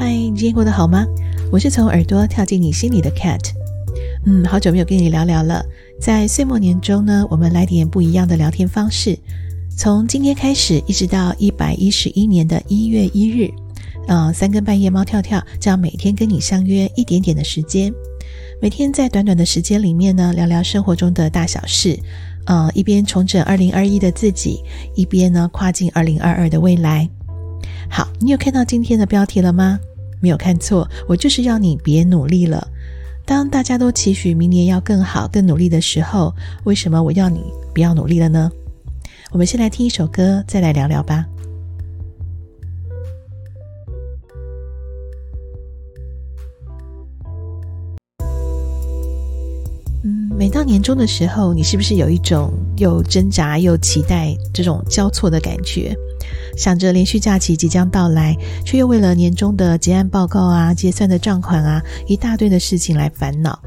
嗨，你今天过得好吗？我是从耳朵跳进你心里的 Cat。嗯，好久没有跟你聊聊了。在岁末年终呢，我们来点不一样的聊天方式。从今天开始，一直到一百一十一年的一月一日，呃，三更半夜猫跳跳将每天跟你相约一点点的时间。每天在短短的时间里面呢，聊聊生活中的大小事。呃，一边重整二零二一的自己，一边呢跨进二零二二的未来。好，你有看到今天的标题了吗？没有看错，我就是要你别努力了。当大家都期许明年要更好、更努力的时候，为什么我要你不要努力了呢？我们先来听一首歌，再来聊聊吧。每到年终的时候，你是不是有一种又挣扎又期待这种交错的感觉？想着连续假期即将到来，却又为了年终的结案报告啊、结算的账款啊，一大堆的事情来烦恼，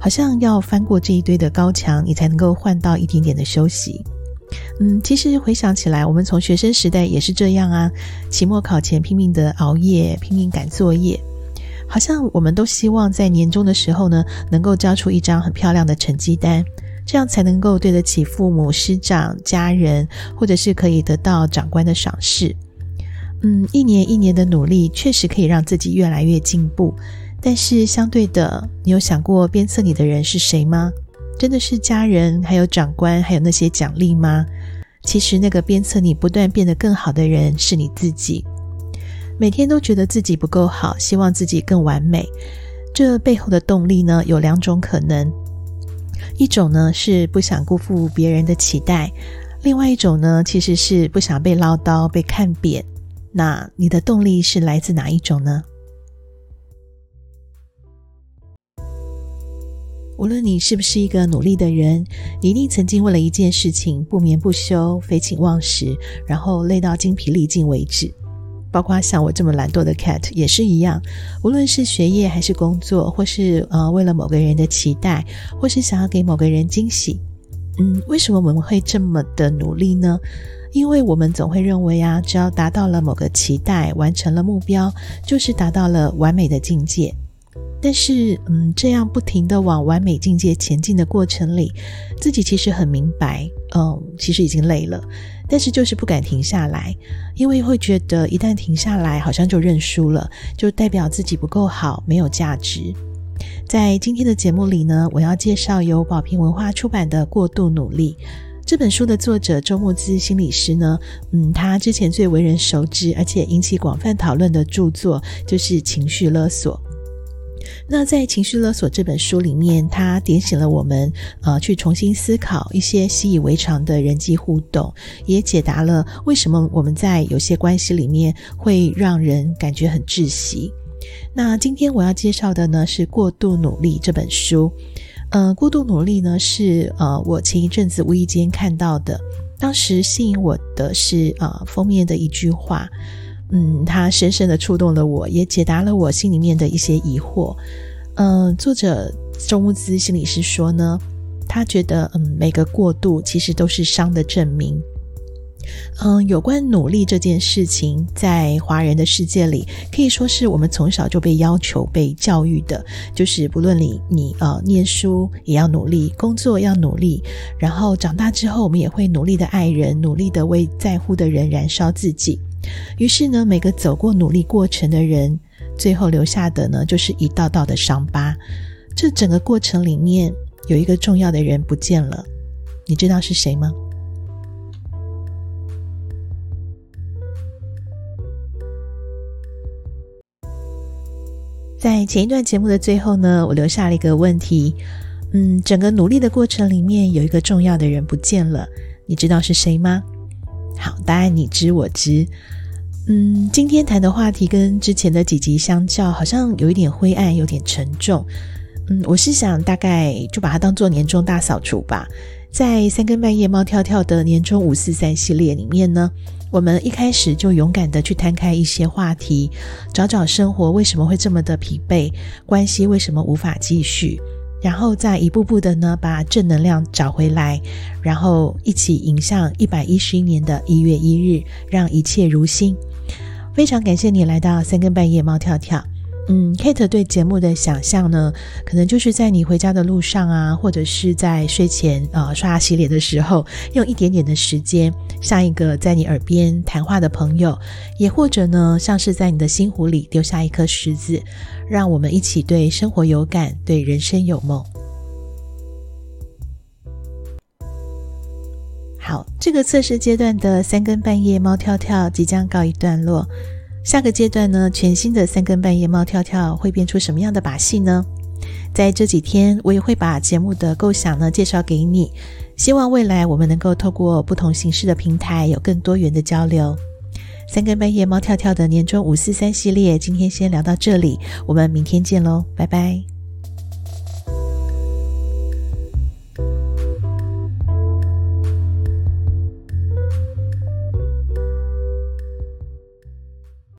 好像要翻过这一堆的高墙，你才能够换到一点点的休息。嗯，其实回想起来，我们从学生时代也是这样啊，期末考前拼命的熬夜，拼命赶作业，好像我们都希望在年终的时候呢，能够交出一张很漂亮的成绩单。这样才能够对得起父母、师长、家人，或者是可以得到长官的赏识。嗯，一年一年的努力确实可以让自己越来越进步，但是相对的，你有想过鞭策你的人是谁吗？真的是家人，还有长官，还有那些奖励吗？其实那个鞭策你不断变得更好的人是你自己。每天都觉得自己不够好，希望自己更完美，这背后的动力呢，有两种可能。一种呢是不想辜负别人的期待，另外一种呢其实是不想被唠叨、被看扁。那你的动力是来自哪一种呢？无论你是不是一个努力的人，你一定曾经为了一件事情不眠不休、废寝忘食，然后累到精疲力尽为止。包括像我这么懒惰的 cat 也是一样，无论是学业还是工作，或是呃为了某个人的期待，或是想要给某个人惊喜，嗯，为什么我们会这么的努力呢？因为我们总会认为啊，只要达到了某个期待，完成了目标，就是达到了完美的境界。但是，嗯，这样不停的往完美境界前进的过程里，自己其实很明白，嗯，其实已经累了，但是就是不敢停下来，因为会觉得一旦停下来，好像就认输了，就代表自己不够好，没有价值。在今天的节目里呢，我要介绍由宝瓶文化出版的《过度努力》这本书的作者周慕姿心理师呢，嗯，他之前最为人熟知而且引起广泛讨论的著作就是《情绪勒索》。那在《情绪勒索》这本书里面，他点醒了我们，呃，去重新思考一些习以为常的人际互动，也解答了为什么我们在有些关系里面会让人感觉很窒息。那今天我要介绍的呢是《过度努力》这本书。呃，《过度努力》呢是呃我前一阵子无意间看到的，当时吸引我的是呃封面的一句话。嗯，它深深的触动了我，也解答了我心里面的一些疑惑。嗯、作者周慕姿心理师说呢，他觉得嗯，每个过度其实都是伤的证明。嗯，有关努力这件事情，在华人的世界里，可以说是我们从小就被要求、被教育的，就是不论你你呃念书也要努力，工作要努力，然后长大之后，我们也会努力的爱人，努力的为在乎的人燃烧自己。于是呢，每个走过努力过程的人，最后留下的呢，就是一道道的伤疤。这整个过程里面，有一个重要的人不见了，你知道是谁吗？在前一段节目的最后呢，我留下了一个问题，嗯，整个努力的过程里面，有一个重要的人不见了，你知道是谁吗？好，答案你知我知。嗯，今天谈的话题跟之前的几集相较，好像有一点灰暗，有点沉重。嗯，我是想大概就把它当做年终大扫除吧。在三更半夜猫跳跳的年终五四三系列里面呢，我们一开始就勇敢的去摊开一些话题，找找生活为什么会这么的疲惫，关系为什么无法继续。然后再一步步的呢，把正能量找回来，然后一起迎向一百一十一年的一月一日，让一切如新。非常感谢你来到三更半夜猫跳跳。嗯，Kate 对节目的想象呢，可能就是在你回家的路上啊，或者是在睡前、呃、刷牙洗脸的时候，用一点点的时间，像一个在你耳边谈话的朋友，也或者呢，像是在你的心湖里丢下一颗石子，让我们一起对生活有感，对人生有梦。好，这个测试阶段的三更半夜猫跳跳即将告一段落。下个阶段呢，全新的三更半夜猫跳跳会变出什么样的把戏呢？在这几天，我也会把节目的构想呢介绍给你。希望未来我们能够透过不同形式的平台，有更多元的交流。三更半夜猫跳跳的年终五四三系列，今天先聊到这里，我们明天见喽，拜拜。